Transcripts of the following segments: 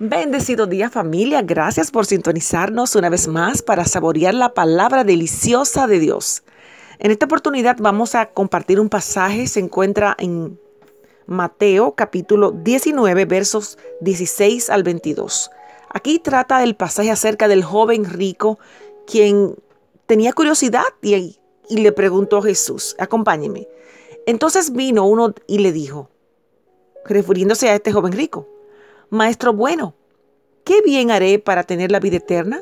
Bendecido día familia, gracias por sintonizarnos una vez más para saborear la palabra deliciosa de Dios. En esta oportunidad vamos a compartir un pasaje, se encuentra en Mateo capítulo 19 versos 16 al 22. Aquí trata el pasaje acerca del joven rico quien tenía curiosidad y, y le preguntó a Jesús, acompáñeme. Entonces vino uno y le dijo, refiriéndose a este joven rico, Maestro bueno, ¿qué bien haré para tener la vida eterna?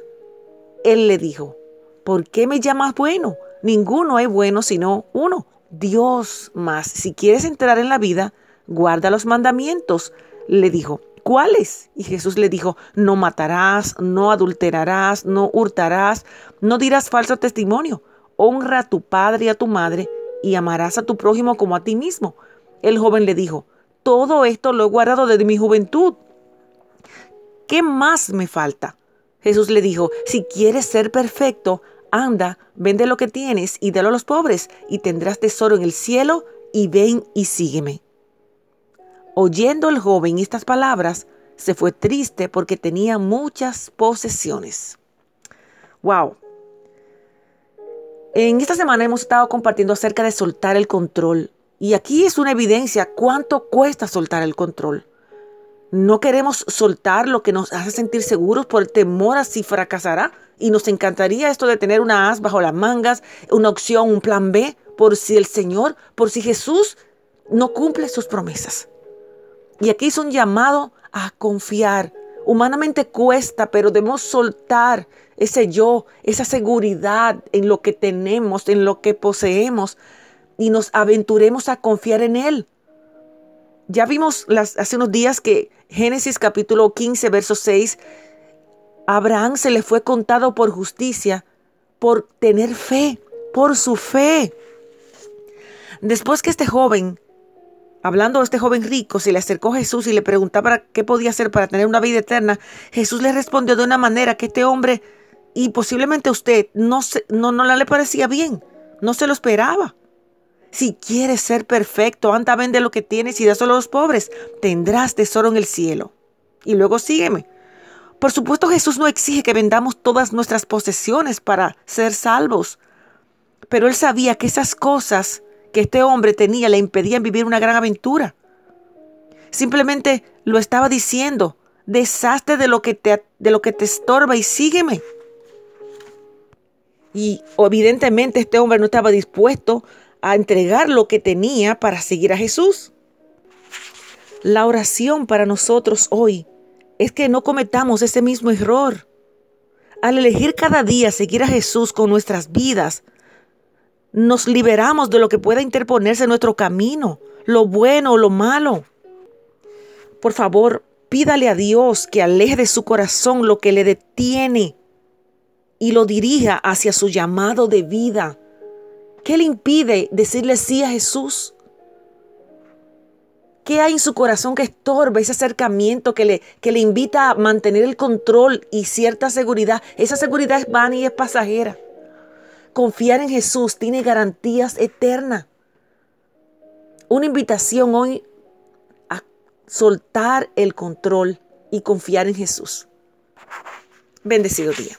Él le dijo, ¿por qué me llamas bueno? Ninguno es bueno sino uno, Dios más. Si quieres entrar en la vida, guarda los mandamientos. Le dijo, ¿cuáles? Y Jesús le dijo, no matarás, no adulterarás, no hurtarás, no dirás falso testimonio, honra a tu padre y a tu madre y amarás a tu prójimo como a ti mismo. El joven le dijo, todo esto lo he guardado desde mi juventud. ¿Qué más me falta? Jesús le dijo, si quieres ser perfecto, anda, vende lo que tienes y dalo a los pobres, y tendrás tesoro en el cielo, y ven y sígueme. Oyendo el joven estas palabras, se fue triste porque tenía muchas posesiones. Wow. En esta semana hemos estado compartiendo acerca de soltar el control. Y aquí es una evidencia cuánto cuesta soltar el control. No queremos soltar lo que nos hace sentir seguros por el temor a si fracasará. Y nos encantaría esto de tener una as bajo las mangas, una opción, un plan B, por si el Señor, por si Jesús no cumple sus promesas. Y aquí es un llamado a confiar. Humanamente cuesta, pero debemos soltar ese yo, esa seguridad en lo que tenemos, en lo que poseemos, y nos aventuremos a confiar en Él. Ya vimos hace unos días que Génesis capítulo 15, verso 6, Abraham se le fue contado por justicia, por tener fe, por su fe. Después que este joven, hablando de este joven rico, se le acercó a Jesús y le preguntaba qué podía hacer para tener una vida eterna, Jesús le respondió de una manera que este hombre y posiblemente usted no, se, no, no le parecía bien, no se lo esperaba. Si quieres ser perfecto, anda, vende lo que tienes y dáselo a los pobres. Tendrás tesoro en el cielo. Y luego sígueme. Por supuesto, Jesús no exige que vendamos todas nuestras posesiones para ser salvos. Pero él sabía que esas cosas que este hombre tenía le impedían vivir una gran aventura. Simplemente lo estaba diciendo, deshazte de lo que te, de lo que te estorba y sígueme. Y evidentemente este hombre no estaba dispuesto a entregar lo que tenía para seguir a Jesús. La oración para nosotros hoy es que no cometamos ese mismo error. Al elegir cada día seguir a Jesús con nuestras vidas, nos liberamos de lo que pueda interponerse en nuestro camino, lo bueno o lo malo. Por favor, pídale a Dios que aleje de su corazón lo que le detiene y lo dirija hacia su llamado de vida ¿Qué le impide decirle sí a Jesús? ¿Qué hay en su corazón que estorba ese acercamiento que le, que le invita a mantener el control y cierta seguridad? Esa seguridad es vana y es pasajera. Confiar en Jesús tiene garantías eternas. Una invitación hoy a soltar el control y confiar en Jesús. Bendecido día.